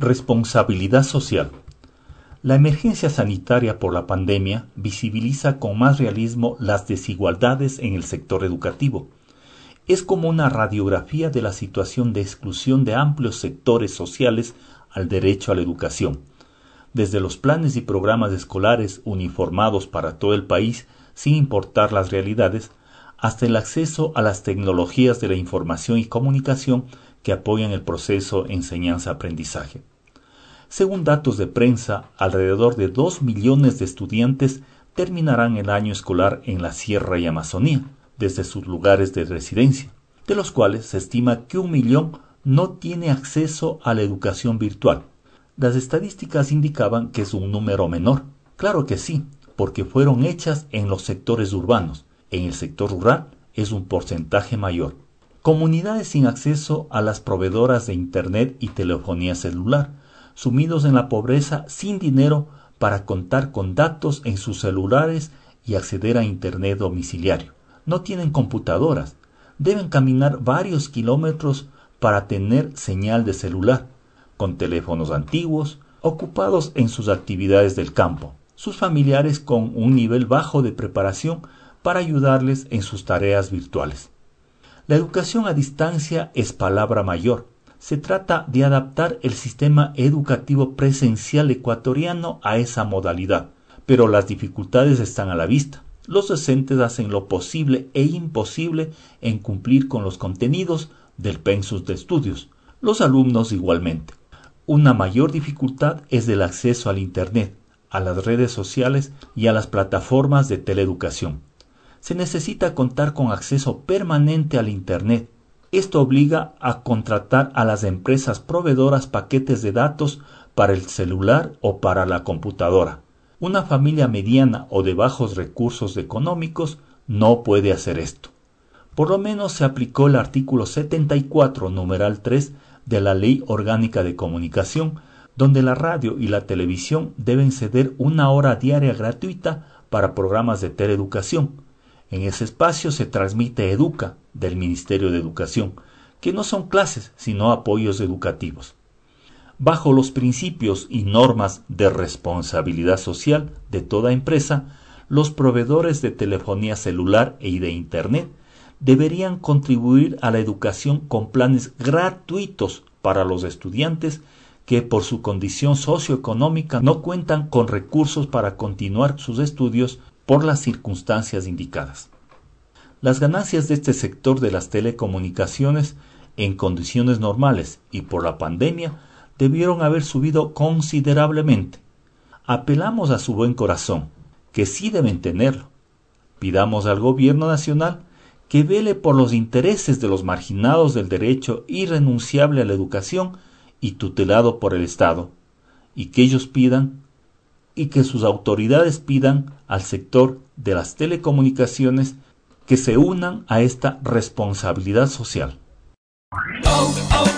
Responsabilidad social. La emergencia sanitaria por la pandemia visibiliza con más realismo las desigualdades en el sector educativo. Es como una radiografía de la situación de exclusión de amplios sectores sociales al derecho a la educación. Desde los planes y programas escolares uniformados para todo el país, sin importar las realidades, hasta el acceso a las tecnologías de la información y comunicación que apoyan el proceso enseñanza-aprendizaje. Según datos de prensa, alrededor de dos millones de estudiantes terminarán el año escolar en la Sierra y Amazonía, desde sus lugares de residencia, de los cuales se estima que un millón no tiene acceso a la educación virtual. Las estadísticas indicaban que es un número menor. Claro que sí, porque fueron hechas en los sectores urbanos. En el sector rural es un porcentaje mayor. Comunidades sin acceso a las proveedoras de Internet y telefonía celular, sumidos en la pobreza sin dinero para contar con datos en sus celulares y acceder a Internet domiciliario. No tienen computadoras, deben caminar varios kilómetros para tener señal de celular, con teléfonos antiguos, ocupados en sus actividades del campo, sus familiares con un nivel bajo de preparación para ayudarles en sus tareas virtuales. La educación a distancia es palabra mayor. Se trata de adaptar el sistema educativo presencial ecuatoriano a esa modalidad, pero las dificultades están a la vista. Los docentes hacen lo posible e imposible en cumplir con los contenidos del pensus de estudios, los alumnos igualmente. Una mayor dificultad es el acceso al Internet, a las redes sociales y a las plataformas de teleeducación se necesita contar con acceso permanente al Internet. Esto obliga a contratar a las empresas proveedoras paquetes de datos para el celular o para la computadora. Una familia mediana o de bajos recursos económicos no puede hacer esto. Por lo menos se aplicó el artículo 74, numeral 3 de la Ley Orgánica de Comunicación, donde la radio y la televisión deben ceder una hora diaria gratuita para programas de teleeducación en ese espacio se transmite Educa del Ministerio de Educación, que no son clases, sino apoyos educativos. Bajo los principios y normas de responsabilidad social de toda empresa, los proveedores de telefonía celular y de Internet deberían contribuir a la educación con planes gratuitos para los estudiantes que por su condición socioeconómica no cuentan con recursos para continuar sus estudios por las circunstancias indicadas. Las ganancias de este sector de las telecomunicaciones en condiciones normales y por la pandemia debieron haber subido considerablemente. Apelamos a su buen corazón, que sí deben tenerlo. Pidamos al gobierno nacional que vele por los intereses de los marginados del derecho irrenunciable a la educación y tutelado por el Estado, y que ellos pidan y que sus autoridades pidan al sector de las telecomunicaciones que se unan a esta responsabilidad social. Oh, oh,